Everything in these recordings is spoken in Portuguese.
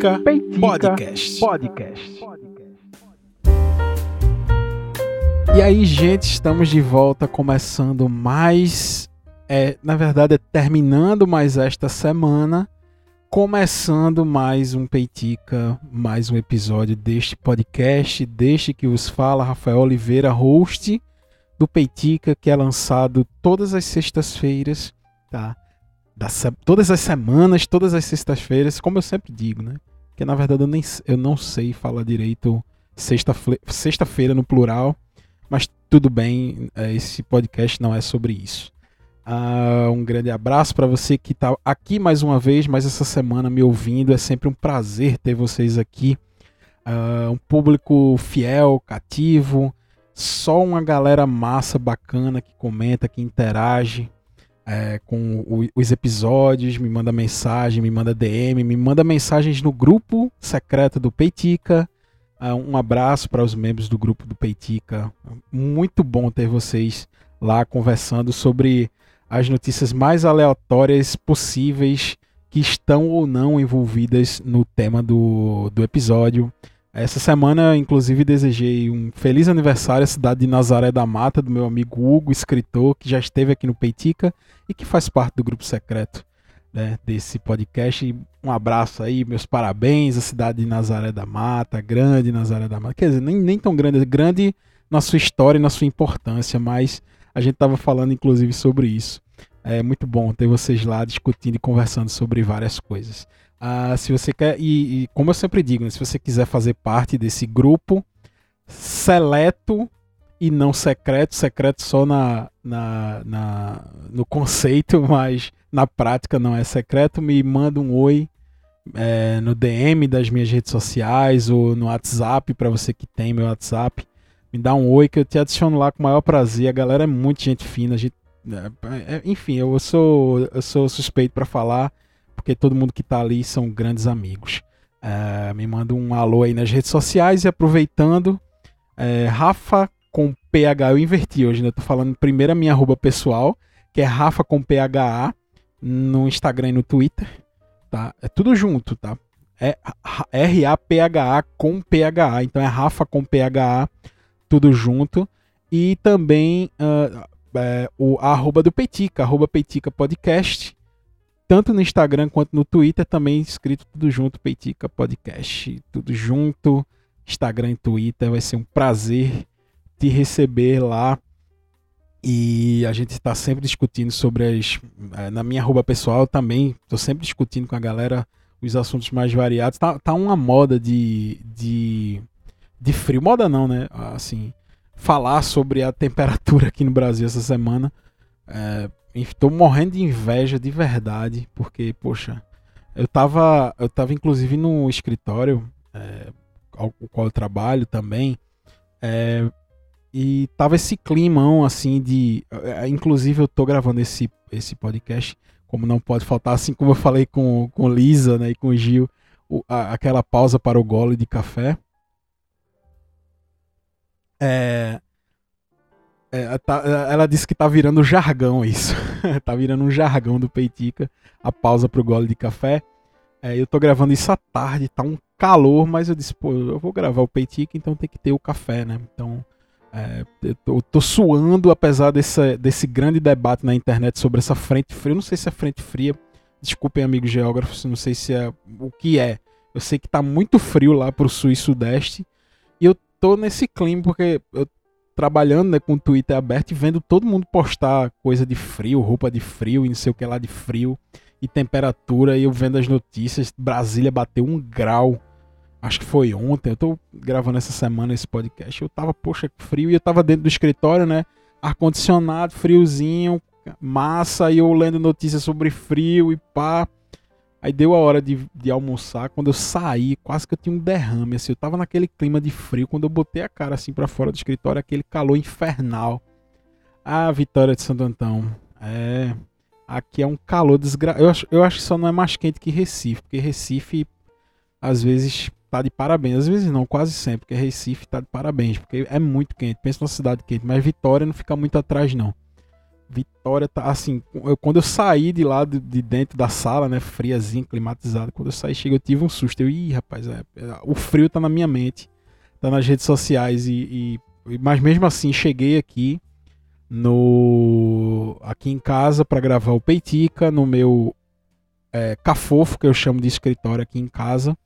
Peitica, Peitica Podcast. Podcast. E aí, gente, estamos de volta começando mais. É, na verdade, é terminando mais esta semana, começando mais um Peitica, mais um episódio deste podcast, deste que os fala Rafael Oliveira, host do Peitica, que é lançado todas as sextas-feiras, tá? Das, todas as semanas, todas as sextas-feiras, como eu sempre digo, né? Porque na verdade eu, nem, eu não sei falar direito sexta-feira sexta no plural, mas tudo bem, é, esse podcast não é sobre isso. Uh, um grande abraço para você que está aqui mais uma vez, mais essa semana me ouvindo. É sempre um prazer ter vocês aqui. Uh, um público fiel, cativo, só uma galera massa, bacana que comenta, que interage é, com o, os episódios, me manda mensagem, me manda DM, me manda mensagens no grupo secreto do Peitica. Uh, um abraço para os membros do grupo do Peitica. Muito bom ter vocês lá conversando sobre as notícias mais aleatórias possíveis que estão ou não envolvidas no tema do, do episódio. Essa semana, inclusive, desejei um feliz aniversário à cidade de Nazaré da Mata, do meu amigo Hugo, escritor, que já esteve aqui no Peitica e que faz parte do grupo secreto né, desse podcast. Um abraço aí, meus parabéns à cidade de Nazaré da Mata, grande Nazaré da Mata. Quer dizer, nem, nem tão grande, grande na sua história e na sua importância, mas a gente estava falando inclusive sobre isso. É muito bom ter vocês lá discutindo e conversando sobre várias coisas. Ah, se você quer, e, e, como eu sempre digo, né, se você quiser fazer parte desse grupo seleto e não secreto, secreto só na, na, na, no conceito, mas na prática não é secreto, me manda um oi é, no DM das minhas redes sociais ou no WhatsApp, para você que tem meu WhatsApp. Me dá um oi que eu te adiciono lá com o maior prazer. A galera é muito gente fina, gente, é, é, enfim, eu sou, eu sou suspeito para falar porque todo mundo que está ali são grandes amigos. É, me manda um alô aí nas redes sociais e aproveitando, é, Rafa com PH, eu inverti hoje, né? Eu tô falando primeiro a minha arroba pessoal, que é Rafa com PHA, no Instagram e no Twitter, tá? É tudo junto, tá? É R-A-P-H-A com PHA, então é Rafa com PHA, tudo junto. E também uh, é, o arroba do Peitica, arroba Peitica Podcast, tanto no Instagram quanto no Twitter, também escrito tudo junto, Peitica Podcast, tudo junto, Instagram e Twitter. Vai ser um prazer te receber lá. E a gente está sempre discutindo sobre as. Eh, na minha arroba pessoal também, estou sempre discutindo com a galera os assuntos mais variados. Tá, tá uma moda de, de, de frio. Moda não, né? Assim, falar sobre a temperatura aqui no Brasil essa semana. É, Estou morrendo de inveja de verdade, porque, poxa, eu tava, eu tava inclusive no escritório, é, ao, qual eu trabalho também, é, e tava esse climão assim de. É, inclusive, eu tô gravando esse, esse podcast, como não pode faltar, assim como eu falei com, com Lisa né, e com Gil, o, a, aquela pausa para o gole de café. É, é, tá, ela disse que tá virando jargão isso. tá virando um jargão do Peitica. A pausa pro gole de café. É, eu tô gravando isso à tarde, tá um calor, mas eu disse, pô, eu vou gravar o Peitica, então tem que ter o café, né? Então, é, eu, tô, tô, suando, apesar desse, desse grande debate na internet sobre essa frente fria. Eu não sei se é frente fria. Desculpem, amigos geógrafos, não sei se é o que é. Eu sei que tá muito frio lá pro sul e sudeste. E eu tô nesse clima porque eu trabalhando né, com o Twitter aberto e vendo todo mundo postar coisa de frio, roupa de frio e não sei o que lá de frio e temperatura. E eu vendo as notícias, Brasília bateu um grau. Acho que foi ontem. Eu tô gravando essa semana esse podcast. Eu tava, poxa, frio. E eu tava dentro do escritório, né? Ar-condicionado, friozinho, massa. E eu lendo notícias sobre frio e pá. Aí deu a hora de, de almoçar. Quando eu saí, quase que eu tinha um derrame. Assim, eu tava naquele clima de frio. Quando eu botei a cara assim para fora do escritório, aquele calor infernal. Ah, Vitória de Santo Antão. É. Aqui é um calor desgraçado. Eu acho, eu acho que só não é mais quente que Recife. Porque Recife, às vezes, tá de parabéns. Às vezes não, quase sempre. Porque Recife tá de parabéns. Porque é muito quente. Pensa numa cidade quente. Mas Vitória não fica muito atrás, não. Vitória tá assim, eu, quando eu saí de lá de, de, dentro da sala, né, friazinho, climatizado, quando eu saí, cheguei, eu tive um susto. Eu, ih, rapaz, é, é, o frio tá na minha mente, tá nas redes sociais e, e mas mesmo assim cheguei aqui no aqui em casa para gravar o Peitica no meu é, cafofo que eu chamo de escritório aqui em casa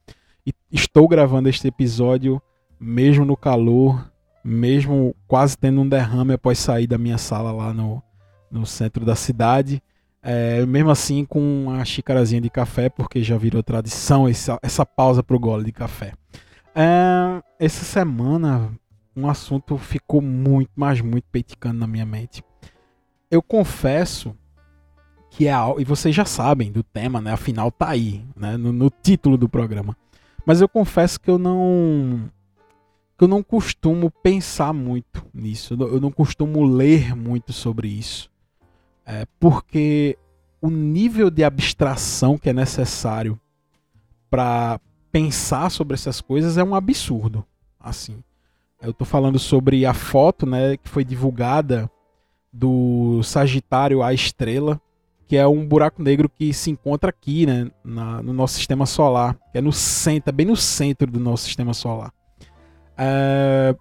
e estou gravando este episódio mesmo no calor, mesmo quase tendo um derrame após sair da minha sala lá no no centro da cidade. É, mesmo assim, com uma xícarazinha de café, porque já virou tradição essa, essa pausa para o gole de café. É, essa semana, um assunto ficou muito, mas muito peiticando na minha mente. Eu confesso que é algo, e vocês já sabem do tema, né? Afinal, tá aí, né? No, no título do programa. Mas eu confesso que eu não que eu não costumo pensar muito nisso. Eu não costumo ler muito sobre isso. É, porque o nível de abstração que é necessário para pensar sobre essas coisas é um absurdo. Assim, eu estou falando sobre a foto, né, que foi divulgada do Sagitário à Estrela, que é um buraco negro que se encontra aqui, né, na, no nosso sistema solar, que é no centro, bem no centro do nosso sistema solar. É,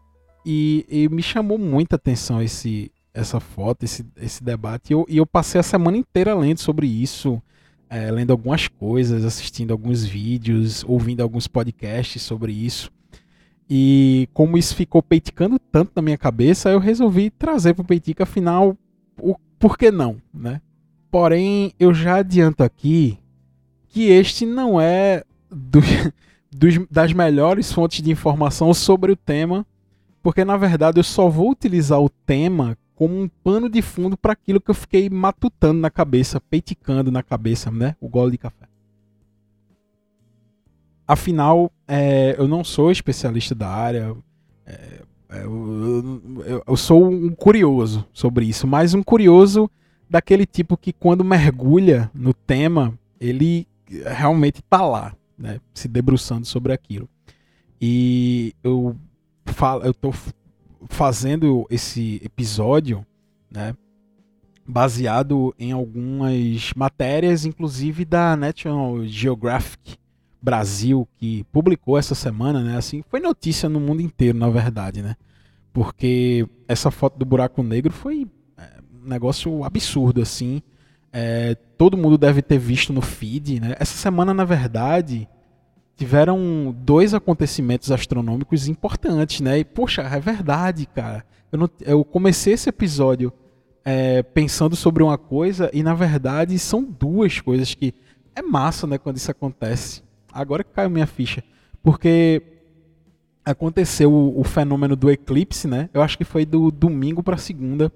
e, e, me chamou muita atenção esse, essa foto, esse, esse debate. E eu, e eu passei a semana inteira lendo sobre isso, é, lendo algumas coisas, assistindo alguns vídeos, ouvindo alguns podcasts sobre isso. E como isso ficou peiticando tanto na minha cabeça, eu resolvi trazer para o Peitica, afinal, o, por que não, né? Porém, eu já adianto aqui que este não é do, dos, das melhores fontes de informação sobre o tema, porque na verdade eu só vou utilizar o tema como um pano de fundo para aquilo que eu fiquei matutando na cabeça, peiticando na cabeça, né? O gole de café. Afinal, é, eu não sou especialista da área, é, é eu, eu, eu, sou um curioso sobre isso, mas um curioso daquele tipo que quando mergulha no tema, ele realmente está lá, né? Se debruçando sobre aquilo. E eu falo, eu tô fazendo esse episódio, né, baseado em algumas matérias, inclusive da National Geographic Brasil, que publicou essa semana, né, assim, foi notícia no mundo inteiro, na verdade, né, porque essa foto do buraco negro foi é, um negócio absurdo, assim, é, todo mundo deve ter visto no feed, né, essa semana, na verdade, tiveram dois acontecimentos astronômicos importantes, né? E, poxa, é verdade, cara. Eu, não, eu comecei esse episódio é, pensando sobre uma coisa e, na verdade, são duas coisas que é massa, né, quando isso acontece. Agora que caiu minha ficha. Porque aconteceu o, o fenômeno do eclipse, né? Eu acho que foi do domingo para segunda.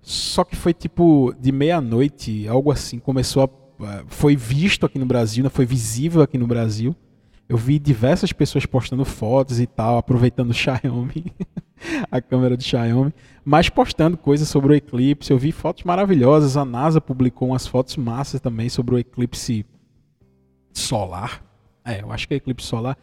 Só que foi tipo de meia-noite, algo assim. Começou a. É, foi visto aqui no Brasil, né? foi visível aqui no Brasil. Eu vi diversas pessoas postando fotos e tal, aproveitando o Xiaomi, a câmera do Xiaomi, mas postando coisas sobre o eclipse. Eu vi fotos maravilhosas. A NASA publicou umas fotos massas também sobre o eclipse solar. É, eu acho que é eclipse solar.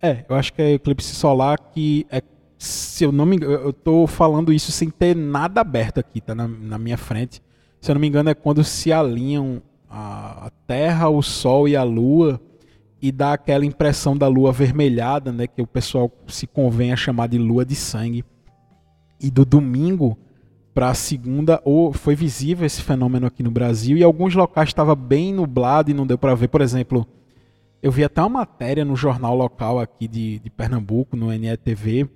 É, eu acho que é eclipse solar que é, se eu não me engano, eu tô falando isso sem ter nada aberto aqui, tá na, na minha frente. Se eu não me engano, é quando se alinham a Terra, o Sol e a Lua e dá aquela impressão da lua avermelhada, né, que o pessoal se convém a chamar de lua de sangue. E do domingo para a segunda, ou foi visível esse fenômeno aqui no Brasil e alguns locais estava bem nublado e não deu para ver. Por exemplo, eu vi até uma matéria no jornal local aqui de, de Pernambuco, no NETV,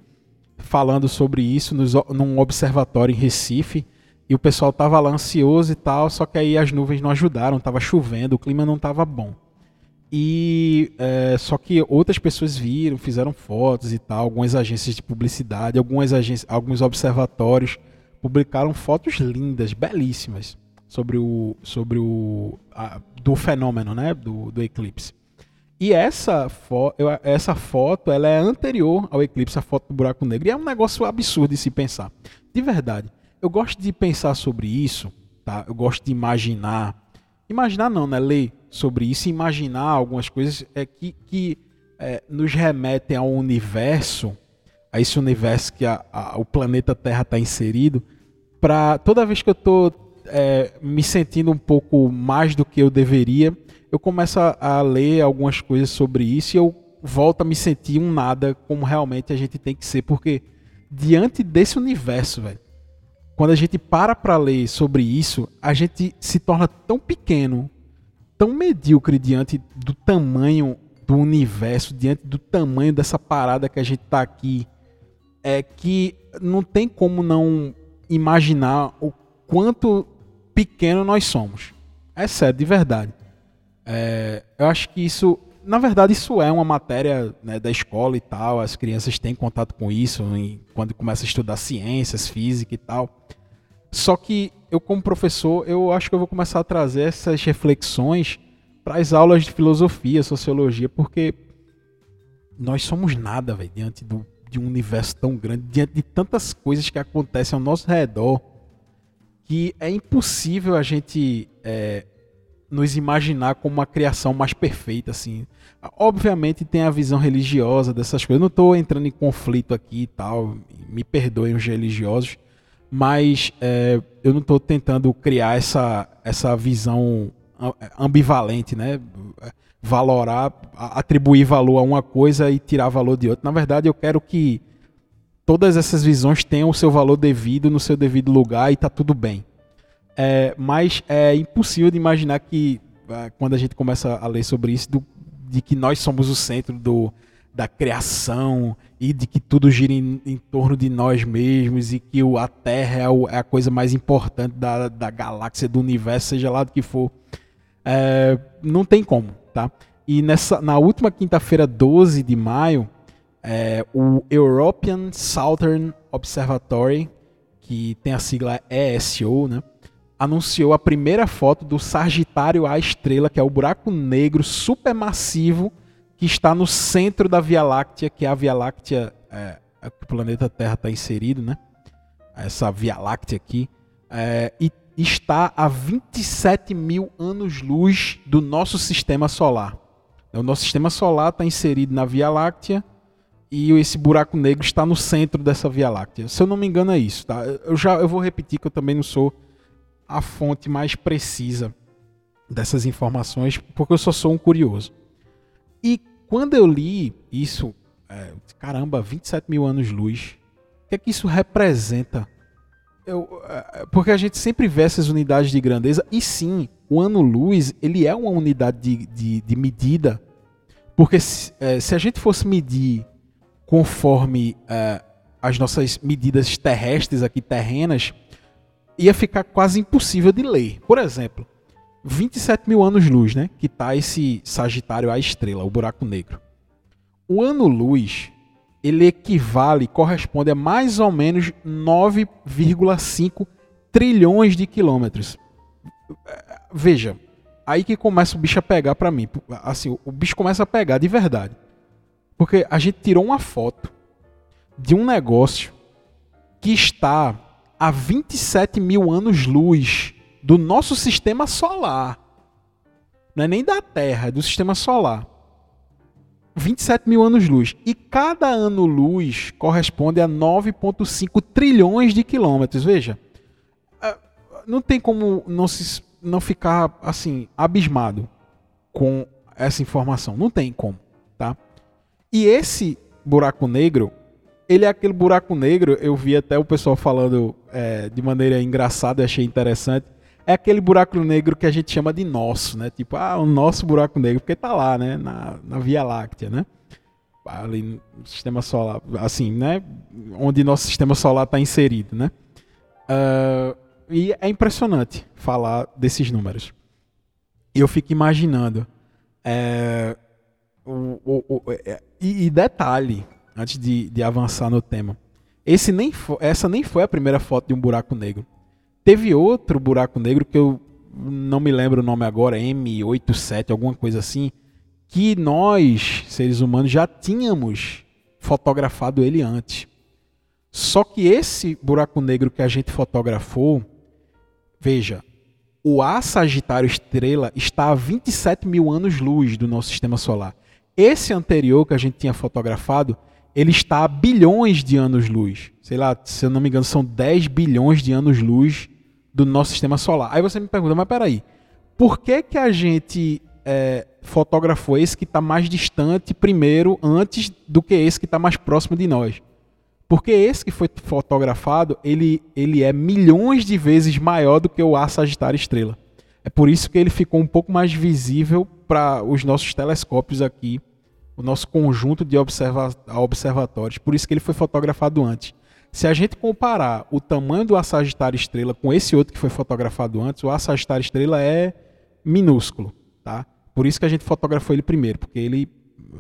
falando sobre isso nos, num observatório em Recife. E o pessoal estava lá ansioso e tal, só que aí as nuvens não ajudaram, estava chovendo, o clima não estava bom. E é, só que outras pessoas viram, fizeram fotos e tal, algumas agências de publicidade, algumas agências, alguns observatórios publicaram fotos lindas, belíssimas sobre o sobre o a, do fenômeno, né, do, do eclipse. E essa, fo essa foto ela é anterior ao eclipse, a foto do buraco negro. E é um negócio absurdo de se pensar. De verdade. Eu gosto de pensar sobre isso, tá? Eu gosto de imaginar. Imaginar não, né? Ler sobre isso, imaginar algumas coisas é que, que é, nos remetem ao universo, a esse universo que a, a, o planeta Terra está inserido, para toda vez que eu estou é, me sentindo um pouco mais do que eu deveria, eu começo a, a ler algumas coisas sobre isso e eu volto a me sentir um nada como realmente a gente tem que ser, porque diante desse universo, velho, quando a gente para para ler sobre isso, a gente se torna tão pequeno, tão medíocre diante do tamanho do universo, diante do tamanho dessa parada que a gente tá aqui, é que não tem como não imaginar o quanto pequeno nós somos. É sério, de verdade. É, eu acho que isso, na verdade, isso é uma matéria né, da escola e tal. As crianças têm contato com isso em, quando começam a estudar ciências, física e tal. Só que eu, como professor, eu acho que eu vou começar a trazer essas reflexões para as aulas de filosofia, sociologia, porque nós somos nada, velho, diante do, de um universo tão grande, diante de tantas coisas que acontecem ao nosso redor, que é impossível a gente é, nos imaginar como uma criação mais perfeita, assim. Obviamente tem a visão religiosa dessas coisas. Eu não estou entrando em conflito aqui e tal, me perdoem os religiosos, mas é, eu não estou tentando criar essa, essa visão ambivalente, né? Valorar, atribuir valor a uma coisa e tirar valor de outra. Na verdade, eu quero que todas essas visões tenham o seu valor devido no seu devido lugar e está tudo bem. É, mas é impossível de imaginar que, é, quando a gente começa a ler sobre isso, do, de que nós somos o centro do, da criação e de que tudo gira em, em torno de nós mesmos e que o, a Terra é, o, é, a coisa mais importante da, da galáxia, do universo, seja lá do que for. É, não tem como, tá? E nessa, na última quinta-feira, 12 de maio, é, o European Southern Observatory, que tem a sigla ESO, né? Anunciou a primeira foto do Sagitário A estrela, que é o buraco negro supermassivo que está no centro da Via Láctea, que é a Via Láctea é, é que o planeta Terra está inserido, né? Essa Via Láctea aqui. É, e está a 27 mil anos-luz do nosso sistema solar. O nosso sistema solar está inserido na Via Láctea e esse buraco negro está no centro dessa Via Láctea. Se eu não me engano é isso, tá? Eu já eu vou repetir que eu também não sou a fonte mais precisa dessas informações, porque eu só sou um curioso. E quando eu li isso, é, caramba, 27 mil anos-luz, o que é que isso representa? Eu, é, porque a gente sempre vê essas unidades de grandeza, e sim, o ano-luz ele é uma unidade de, de, de medida, porque se, é, se, a gente fosse medir conforme é, as nossas medidas terrestres aqui, terrenas, ia ficar quase impossível de ler. Por exemplo, 27 mil anos-luz, né? Que tá esse Sagitário à estrela, o buraco negro. O ano-luz, ele equivale, corresponde a mais ou menos 9,5 trilhões de quilômetros. Veja, aí que começa o bicho a pegar para mim. Assim, o bicho começa a pegar de verdade. Porque a gente tirou uma foto de um negócio que está a 27 mil anos-luz do nosso sistema solar. Não é nem da Terra, é do sistema solar. 27 mil anos-luz. E cada ano-luz corresponde a 9,5 trilhões de quilômetros. Veja, é, não tem como não, se, não ficar assim abismado com essa informação. Não tem como, tá? E esse buraco negro ele é aquele buraco negro, eu vi até o pessoal falando é, de maneira engraçada e achei interessante. É aquele buraco negro que a gente chama de nosso, né? Tipo, ah, o nosso buraco negro, porque tá lá, né? Na, na Via Láctea, né? Ali no sistema solar, assim, né? Onde nosso sistema solar está inserido, né? Uh, e é impressionante falar desses números. Eu fico imaginando. É, o, o, o, é, e, e detalhe, antes de, de avançar no tema. Esse nem essa nem foi a primeira foto de um buraco negro. Teve outro buraco negro que eu não me lembro o nome agora, M87, alguma coisa assim, que nós, seres humanos, já tínhamos fotografado ele antes. Só que esse buraco negro que a gente fotografou, veja, o A Sagitário Estrela está a 27 mil anos-luz do nosso sistema solar. Esse anterior que a gente tinha fotografado ele está a bilhões de anos-luz. Sei lá, se eu não me engano, são 10 bilhões de anos-luz do nosso sistema solar. Aí você me pergunta, mas peraí, por que, que a gente é, fotografou esse que está mais distante primeiro, antes do que esse que está mais próximo de nós? Porque esse que foi fotografado, ele, ele é milhões de vezes maior do que o A Sagitário Estrela. É por isso que ele ficou um pouco mais visível para os nossos telescópios aqui, o nosso conjunto de observa observatórios. Por isso que ele foi fotografado antes. Se a gente comparar o tamanho do A Sagitário Estrela com esse outro que foi fotografado antes, o A Sagitário Estrela é minúsculo, tá? Por isso que a gente fotografou ele primeiro, porque ele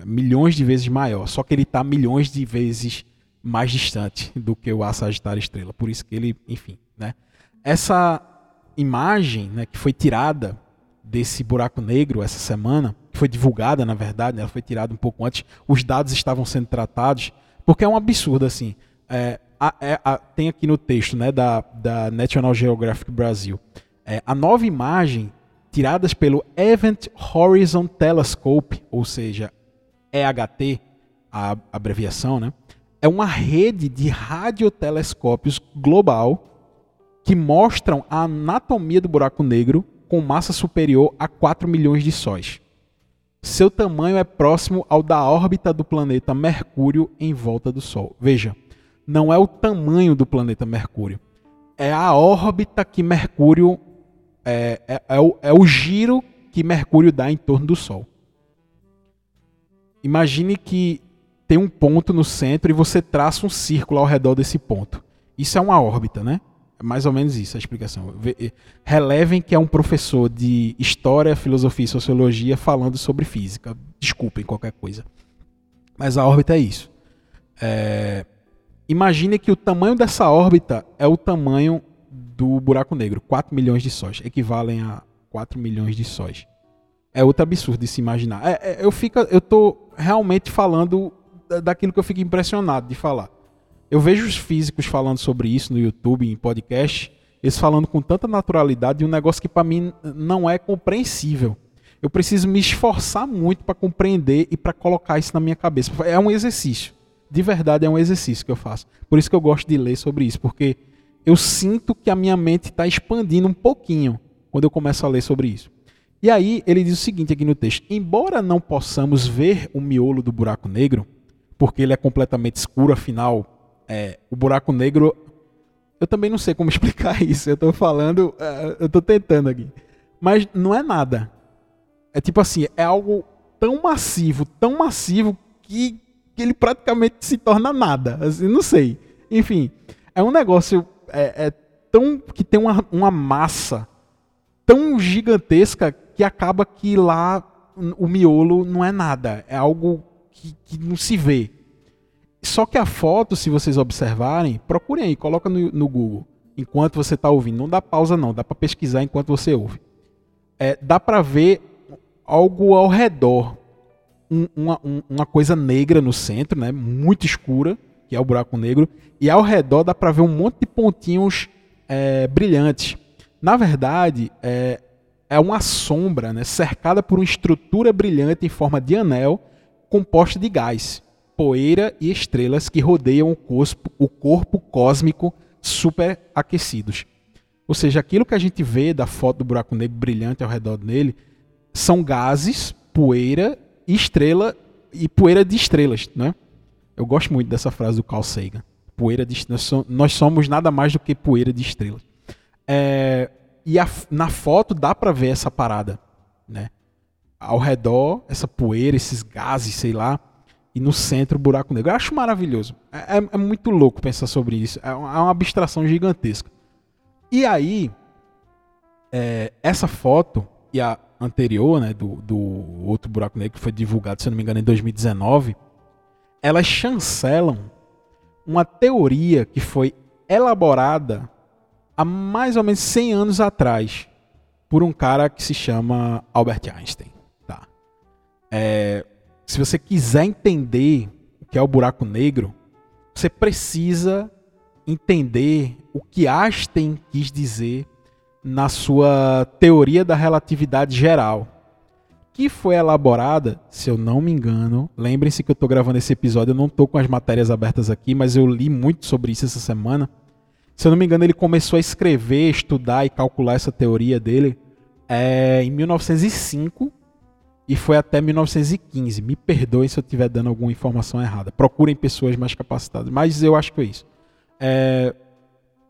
é milhões de vezes maior, só que ele está milhões de vezes mais distante do que o A Sagitário Estrela. Por isso que ele, enfim, né? Essa imagem, né, que foi tirada desse buraco negro essa semana, foi divulgada, na verdade, né, ela foi tirada um pouco antes, os dados estavam sendo tratados, porque é um absurdo assim. É, a, é, a, tem aqui no texto né, da, da National Geographic Brasil é, a nova imagem tiradas pelo Event Horizon Telescope, ou seja, EHT, a abreviação, né, é uma rede de radiotelescópios global que mostram a anatomia do buraco negro com massa superior a 4 milhões de sóis. Seu tamanho é próximo ao da órbita do planeta Mercúrio em volta do Sol. Veja, não é o tamanho do planeta Mercúrio, é a órbita que Mercúrio é, é, é, o, é o giro que Mercúrio dá em torno do Sol. Imagine que tem um ponto no centro e você traça um círculo ao redor desse ponto. Isso é uma órbita, né? É mais ou menos isso a explicação. Relevem que é um professor de História, Filosofia e Sociologia falando sobre física. Desculpem qualquer coisa. Mas a órbita é isso. É... Imagine que o tamanho dessa órbita é o tamanho do buraco negro. 4 milhões de sóis. Equivalem a 4 milhões de sóis. É outro absurdo de se imaginar. É, é, eu, fico, eu tô realmente falando daquilo que eu fico impressionado de falar. Eu vejo os físicos falando sobre isso no YouTube, em podcast, eles falando com tanta naturalidade de um negócio que para mim não é compreensível. Eu preciso me esforçar muito para compreender e para colocar isso na minha cabeça. É um exercício. De verdade é um exercício que eu faço. Por isso que eu gosto de ler sobre isso, porque eu sinto que a minha mente está expandindo um pouquinho quando eu começo a ler sobre isso. E aí ele diz o seguinte aqui no texto: embora não possamos ver o miolo do buraco negro, porque ele é completamente escuro, afinal é, o buraco negro. Eu também não sei como explicar isso. Eu estou falando, uh, eu estou tentando aqui. Mas não é nada. É tipo assim, é algo tão massivo, tão massivo que, que ele praticamente se torna nada. Assim, não sei. Enfim, é um negócio é, é tão que tem uma, uma massa tão gigantesca que acaba que lá o miolo não é nada. É algo que, que não se vê. Só que a foto, se vocês observarem, procurem aí, coloca no, no Google, enquanto você está ouvindo. Não dá pausa não, dá para pesquisar enquanto você ouve. É, dá para ver algo ao redor, um, uma, um, uma coisa negra no centro, né, muito escura, que é o buraco negro, e ao redor dá para ver um monte de pontinhos é, brilhantes. Na verdade, é, é uma sombra né, cercada por uma estrutura brilhante em forma de anel composta de gás poeira e estrelas que rodeiam o corpo, o corpo cósmico superaquecidos. Ou seja, aquilo que a gente vê da foto do buraco negro brilhante ao redor dele são gases, poeira e estrela e poeira de estrelas, né? Eu gosto muito dessa frase do Carl Sagan. Poeira de nós somos nada mais do que poeira de estrelas. É, e a, na foto dá para ver essa parada, né? Ao redor, essa poeira, esses gases, sei lá, e no centro o buraco negro. Eu acho maravilhoso. É, é, é muito louco pensar sobre isso. É uma, é uma abstração gigantesca. E aí, é, essa foto e a anterior, né, do, do outro buraco negro que foi divulgado, se eu não me engano, em 2019, elas chancelam uma teoria que foi elaborada há mais ou menos 100 anos atrás por um cara que se chama Albert Einstein. Tá? É, se você quiser entender o que é o buraco negro, você precisa entender o que Einstein quis dizer na sua teoria da relatividade geral, que foi elaborada, se eu não me engano, lembrem-se que eu estou gravando esse episódio, eu não estou com as matérias abertas aqui, mas eu li muito sobre isso essa semana, Se eu não me engano, ele começou a escrever, estudar e calcular essa teoria dele é, em 1905 e foi até 1915. Me perdoem se eu estiver dando alguma informação errada. Procurem pessoas mais capacitadas, mas eu acho que é isso. É,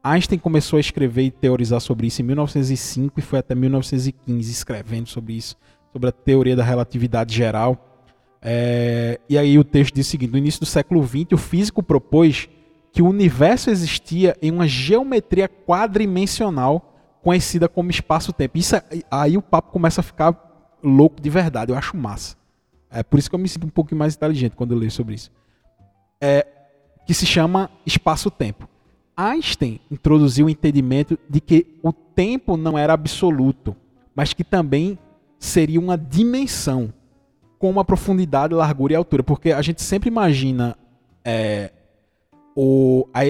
Einstein começou a escrever e teorizar sobre isso em 1905 e foi até 1915 escrevendo sobre isso, sobre a teoria da relatividade geral. É, e aí o texto diz o seguinte: no início do século XX, o físico propôs que o universo existia em uma geometria quadrimensional conhecida como espaço-tempo. Isso é, aí o papo começa a ficar louco de verdade. Eu acho massa. É por isso que eu me sinto um pouco mais inteligente quando eu leio sobre isso. É, que se chama espaço-tempo. Einstein introduziu o entendimento de que o tempo não era absoluto, mas que também seria uma dimensão com uma profundidade, largura e altura. Porque a gente sempre imagina é, o, a,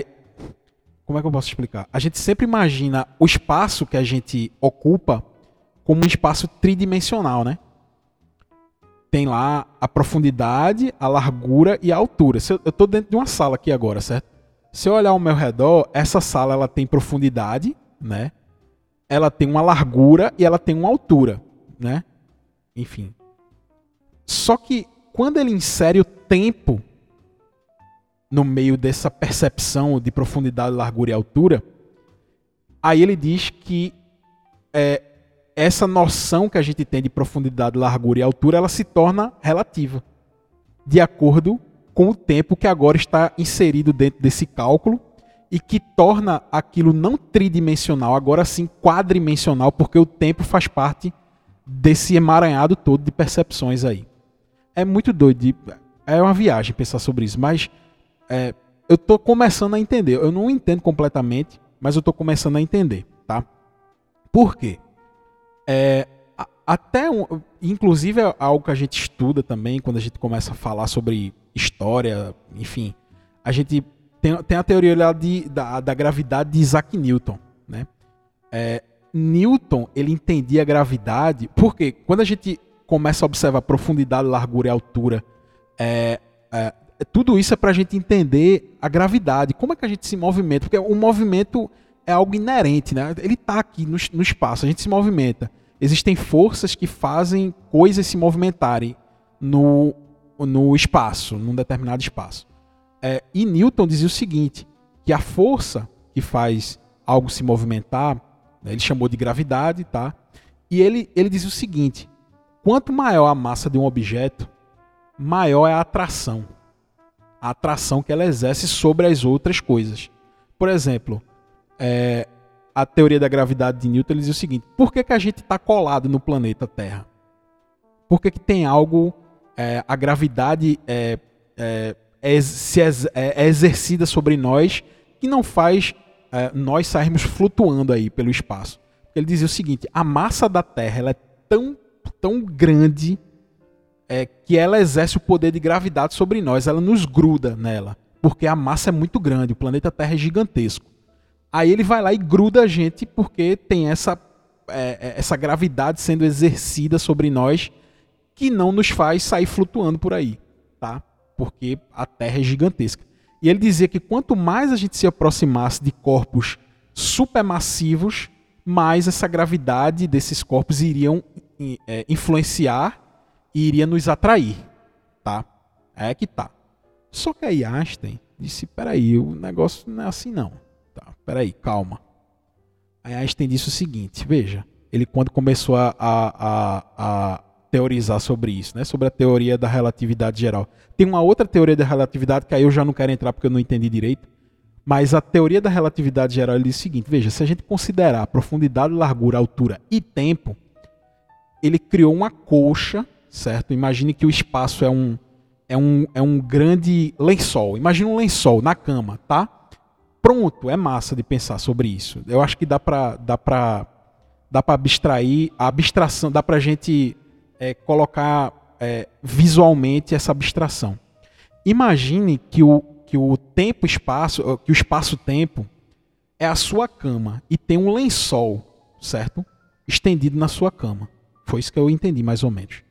como é que eu posso explicar? A gente sempre imagina o espaço que a gente ocupa como um espaço tridimensional, né? Tem lá a profundidade, a largura e a altura. Eu estou dentro de uma sala aqui agora, certo? Se eu olhar ao meu redor, essa sala ela tem profundidade, né? Ela tem uma largura e ela tem uma altura, né? Enfim. Só que quando ele insere o tempo no meio dessa percepção de profundidade, largura e altura, aí ele diz que é, essa noção que a gente tem de profundidade, largura e altura, ela se torna relativa, de acordo com o tempo que agora está inserido dentro desse cálculo e que torna aquilo não tridimensional, agora sim quadrimensional, porque o tempo faz parte desse emaranhado todo de percepções aí. É muito doido, é uma viagem pensar sobre isso, mas é, eu estou começando a entender. Eu não entendo completamente, mas eu estou começando a entender, tá? Por quê? É, até um, inclusive é algo que a gente estuda também quando a gente começa a falar sobre história, enfim. A gente tem, tem a teoria lá de, da, da gravidade de Isaac Newton, né? É, Newton ele entendia a gravidade porque quando a gente começa a observar profundidade, largura e altura, é, é, tudo isso é para a gente entender a gravidade, como é que a gente se movimenta, porque o movimento é algo inerente, né? Ele está aqui no, no espaço, a gente se movimenta. Existem forças que fazem coisas se movimentarem no, no espaço, num determinado espaço. É, e Newton dizia o seguinte, que a força que faz algo se movimentar, né, ele chamou de gravidade, tá? E ele, ele dizia o seguinte, quanto maior a massa de um objeto, maior é a atração a atração que ela exerce sobre as outras coisas. Por exemplo, é, a teoria da gravidade de Newton diz o seguinte: por que, que a gente está colado no planeta Terra? Por que, que tem algo, é, a gravidade é, é, é se é, é, exercida sobre nós que não faz nós sairmos flutuando aí pelo espaço? Ele dizia o seguinte: a massa da Terra ela é tão, tão grande é que ela exerce o poder de gravidade sobre nós, ela nos gruda nela, porque a massa é muito grande, o planeta Terra é gigantesco. Aí ele vai lá e gruda a gente porque tem essa, é, é, essa gravidade sendo exercida sobre nós que não nos faz sair flutuando por aí, tá? Porque a Terra é gigantesca. E ele dizia que quanto mais a gente se aproximasse de corpos supermassivos, mais essa gravidade desses corpos iriam é, influenciar e iria nos atrair, tá? É que tá. Só que aí Einstein disse, peraí, o negócio não é assim não. Tá, peraí, calma. Aí Einstein disse o seguinte, veja, ele quando começou a, a, a, a teorizar sobre isso, né, sobre a teoria da relatividade geral. Tem uma outra teoria da relatividade que aí eu já não quero entrar porque eu não entendi direito, mas a teoria da relatividade geral diz o seguinte, veja, se a gente considerar profundidade, largura, altura e tempo, ele criou uma colcha certo? Imagine que o espaço é um, é um, é um grande lençol. Imagine um lençol na cama, tá? Pronto, é massa de pensar sobre isso. Eu acho que dá para dá para dá para abstrair a abstração, dá para a gente é, colocar é, visualmente essa abstração. Imagine que o que o tempo espaço, que o espaço-tempo é a sua cama e tem um lençol, certo? Estendido na sua cama. Foi isso que eu entendi mais ou menos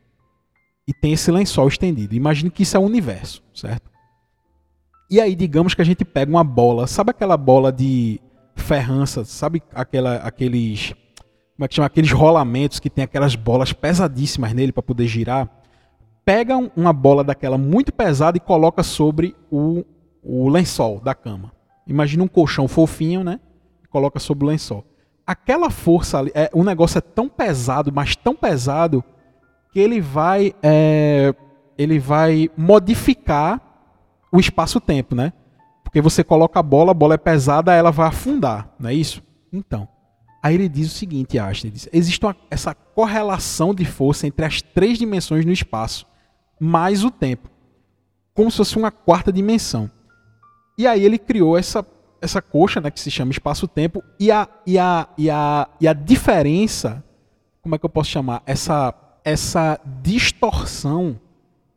e tem esse lençol estendido. Imagine que isso é o universo, certo? E aí, digamos que a gente pega uma bola, sabe aquela bola de ferrança, sabe aquela, aqueles como é que chama? Aqueles rolamentos que tem aquelas bolas pesadíssimas nele para poder girar. Pega uma bola daquela muito pesada e coloca sobre o, o lençol da cama. Imagina um colchão fofinho, né? Coloca sobre o lençol. Aquela força ali, é, o negócio é tão pesado, mas tão pesado, que ele vai, é, ele vai modificar o espaço-tempo, né? Porque você coloca a bola, a bola é pesada, ela vai afundar, não é isso? Então, Aí ele diz o seguinte, Einstein, diz, existe uma, essa correlação de força entre as três dimensões no espaço, mais o tempo, como se fosse uma quarta dimensão. E aí ele criou essa, essa coxa, né, que se chama espaço-tempo, e a, e, a, e, a, e a diferença, como é que eu posso chamar? Essa, essa distorção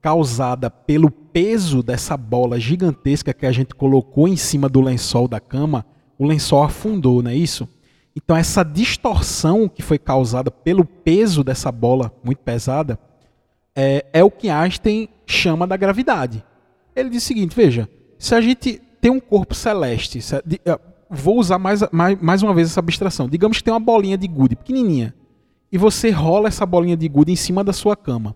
causada pelo peso dessa bola gigantesca que a gente colocou em cima do lençol da cama, o lençol afundou, não é isso? Então, essa distorção que foi causada pelo peso dessa bola muito pesada é, é o que Einstein chama da gravidade. Ele diz o seguinte: veja, se a gente tem um corpo celeste, é, vou usar mais, mais, mais uma vez essa abstração. Digamos que tem uma bolinha de gude pequenininha e você rola essa bolinha de gude em cima da sua cama.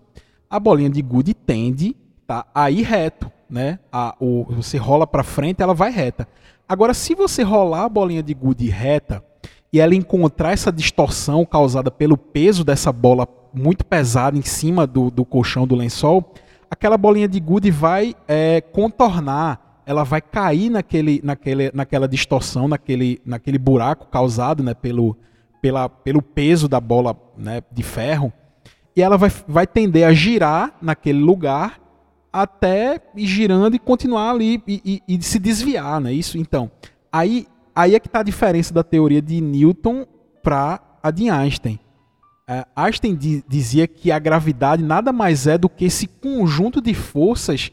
A bolinha de gude tende tá, a ir reto, né? A, o, você rola para frente, ela vai reta. Agora, se você rolar a bolinha de gude reta, e ela encontrar essa distorção causada pelo peso dessa bola muito pesada em cima do, do colchão do lençol, aquela bolinha de gude vai é, contornar, ela vai cair naquele, naquele, naquela distorção, naquele, naquele buraco causado né, pelo, pela, pelo peso da bola né, de ferro, e ela vai, vai tender a girar naquele lugar até ir girando e continuar ali e, e, e se desviar, né? Isso, então. Aí aí é que está a diferença da teoria de Newton para a de Einstein. É, Einstein dizia que a gravidade nada mais é do que esse conjunto de forças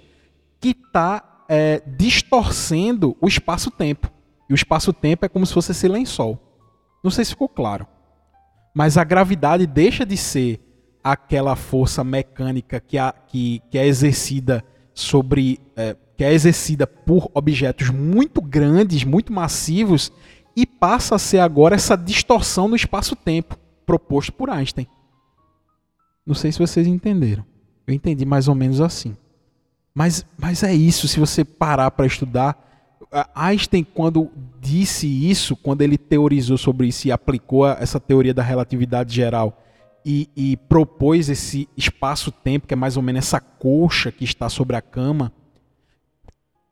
que está é, distorcendo o espaço-tempo. E o espaço-tempo é como se fosse esse lençol. Não sei se ficou claro. Mas a gravidade deixa de ser aquela força mecânica que, a, que, que é exercida sobre é, que é exercida por objetos muito grandes, muito massivos, e passa a ser agora essa distorção no espaço-tempo proposto por Einstein. Não sei se vocês entenderam. Eu entendi mais ou menos assim. Mas, mas é isso, se você parar para estudar. Einstein, quando disse isso, quando ele teorizou sobre isso e aplicou essa teoria da relatividade geral e, e propôs esse espaço-tempo, que é mais ou menos essa coxa que está sobre a cama,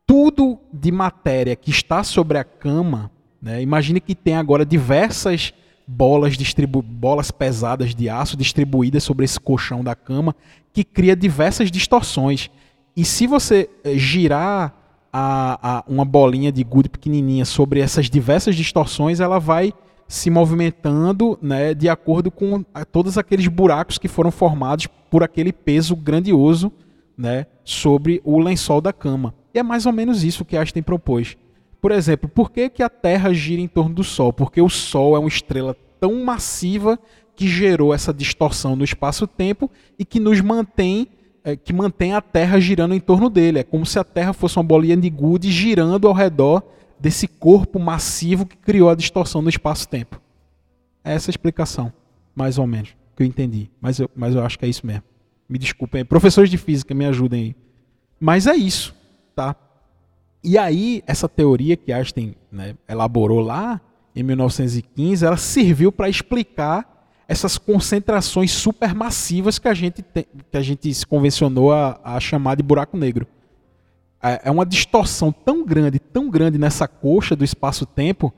tudo de matéria que está sobre a cama, né, imagine que tem agora diversas bolas, distribu bolas pesadas de aço distribuídas sobre esse colchão da cama, que cria diversas distorções. E se você eh, girar a, a, uma bolinha de gude pequenininha sobre essas diversas distorções, ela vai se movimentando né, de acordo com todos aqueles buracos que foram formados por aquele peso grandioso né, sobre o lençol da cama. E é mais ou menos isso que Einstein propôs. Por exemplo, por que, que a Terra gira em torno do Sol? Porque o Sol é uma estrela tão massiva que gerou essa distorção no espaço-tempo e que nos mantém é, que mantém a Terra girando em torno dele. É como se a Terra fosse uma bolinha de gude girando ao redor desse corpo massivo que criou a distorção no espaço-tempo. É essa a explicação, mais ou menos, que eu entendi. Mas eu, mas eu acho que é isso mesmo. Me desculpem. Professores de física, me ajudem aí. Mas é isso. Tá? E aí, essa teoria que Einstein né, elaborou lá em 1915, ela serviu para explicar essas concentrações supermassivas que a gente, tem, que a gente se convencionou a, a chamar de buraco negro. É, é uma distorção tão grande, tão grande nessa coxa do espaço-tempo,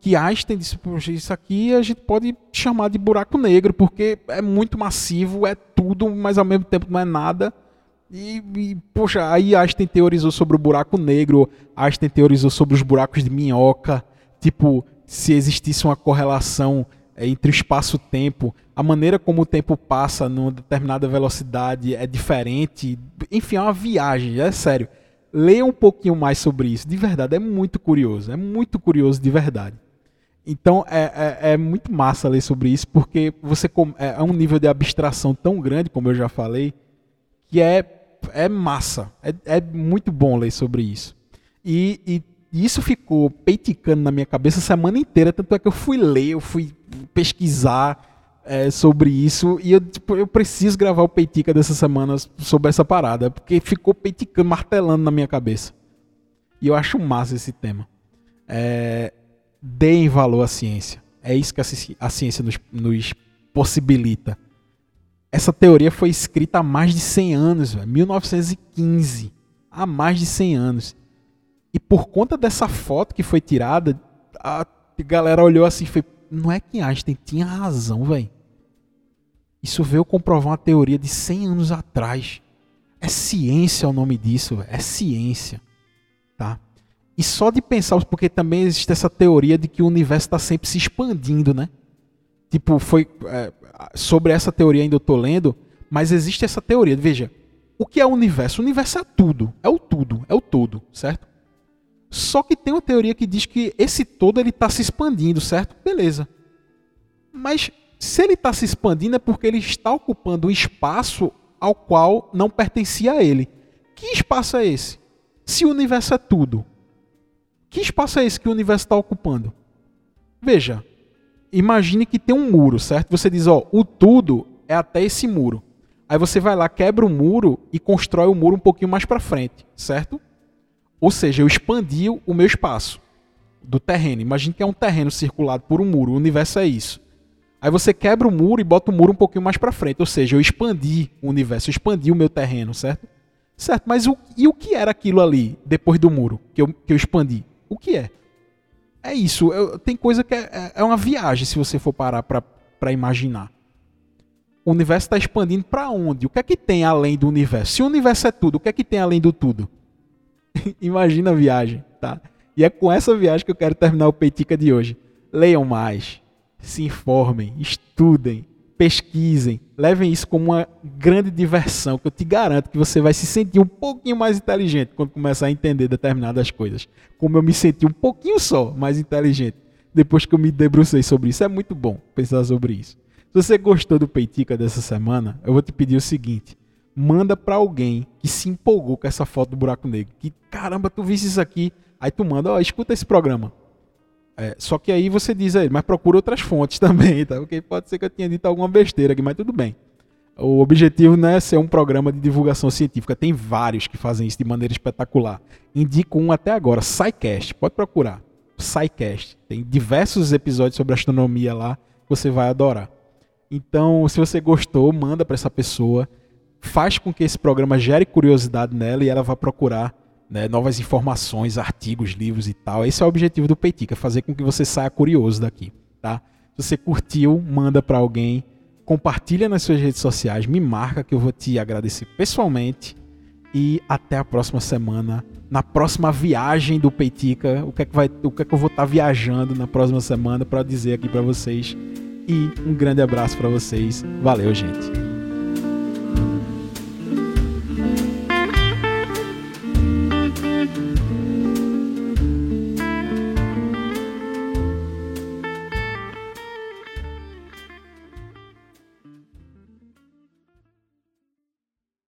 que Einstein disse: Poxa, isso aqui a gente pode chamar de buraco negro, porque é muito massivo, é tudo, mas ao mesmo tempo não é nada. E, e, poxa, aí Einstein teorizou sobre o buraco negro, Einstein teorizou sobre os buracos de minhoca, tipo, se existisse uma correlação é, entre o espaço-tempo, a maneira como o tempo passa numa determinada velocidade é diferente. Enfim, é uma viagem, é sério. Leia um pouquinho mais sobre isso, de verdade, é muito curioso, é muito curioso de verdade. Então é, é, é muito massa ler sobre isso, porque você é, é um nível de abstração tão grande, como eu já falei, que é, é massa. É, é muito bom ler sobre isso. E, e isso ficou peiticando na minha cabeça a semana inteira, tanto é que eu fui ler, eu fui pesquisar é, sobre isso, e eu, tipo, eu preciso gravar o Peitica dessa semana sobre essa parada, porque ficou peiticando, martelando na minha cabeça. E eu acho massa esse tema. É, deem valor à ciência. É isso que a ciência nos, nos possibilita. Essa teoria foi escrita há mais de 100 anos, véio, 1915. Há mais de 100 anos. E por conta dessa foto que foi tirada, a galera olhou assim e foi: não é que Einstein tinha razão, velho. Isso veio comprovar uma teoria de 100 anos atrás. É ciência o nome disso, véio. é ciência. Tá? E só de pensar, porque também existe essa teoria de que o universo está sempre se expandindo, né? Tipo, foi. É, sobre essa teoria ainda eu estou lendo, mas existe essa teoria. Veja, o que é o universo? O universo é tudo, é o tudo, é o todo, certo? Só que tem uma teoria que diz que esse todo ele está se expandindo, certo? Beleza. Mas se ele está se expandindo é porque ele está ocupando um espaço ao qual não pertencia a ele. Que espaço é esse? Se o universo é tudo, que espaço é esse que o universo está ocupando? Veja, imagine que tem um muro, certo? Você diz, ó, o tudo é até esse muro. Aí você vai lá, quebra o muro e constrói o muro um pouquinho mais para frente, certo? Ou seja, eu expandi o meu espaço do terreno. Imagine que é um terreno circulado por um muro. O universo é isso. Aí você quebra o muro e bota o muro um pouquinho mais para frente. Ou seja, eu expandi o universo, eu expandi o meu terreno, certo? Certo, mas o, e o que era aquilo ali depois do muro que eu, que eu expandi? O que é? É isso. Eu, tem coisa que é, é, é uma viagem se você for parar para imaginar. O universo está expandindo para onde? O que é que tem além do universo? Se o universo é tudo, o que é que tem além do tudo? Imagina a viagem, tá? E é com essa viagem que eu quero terminar o Peitica de hoje. Leiam mais, se informem, estudem, pesquisem, levem isso como uma grande diversão, que eu te garanto que você vai se sentir um pouquinho mais inteligente quando começar a entender determinadas coisas. Como eu me senti um pouquinho só mais inteligente depois que eu me debrucei sobre isso. É muito bom pensar sobre isso. Se você gostou do Peitica dessa semana, eu vou te pedir o seguinte: manda para alguém que se empolgou com essa foto do buraco negro. Que caramba, tu viste isso aqui? Aí tu manda, ó, escuta esse programa. É, só que aí você diz aí, mas procura outras fontes também, tá? Porque pode ser que eu tenha dito alguma besteira aqui, mas tudo bem. O objetivo não é ser um programa de divulgação científica. Tem vários que fazem isso de maneira espetacular. Indico um até agora, SciCast. Pode procurar. SciCast. Tem diversos episódios sobre astronomia lá você vai adorar. Então, se você gostou, manda para essa pessoa. Faz com que esse programa gere curiosidade nela e ela vá procurar né, novas informações, artigos, livros e tal. Esse é o objetivo do Peitica, fazer com que você saia curioso daqui, tá? Se você curtiu, manda para alguém, compartilha nas suas redes sociais, me marca que eu vou te agradecer pessoalmente e até a próxima semana. Na próxima viagem do Peitica, o que é que, vai, o que, é que eu vou estar tá viajando na próxima semana para dizer aqui para vocês. E um grande abraço para vocês. Valeu, gente.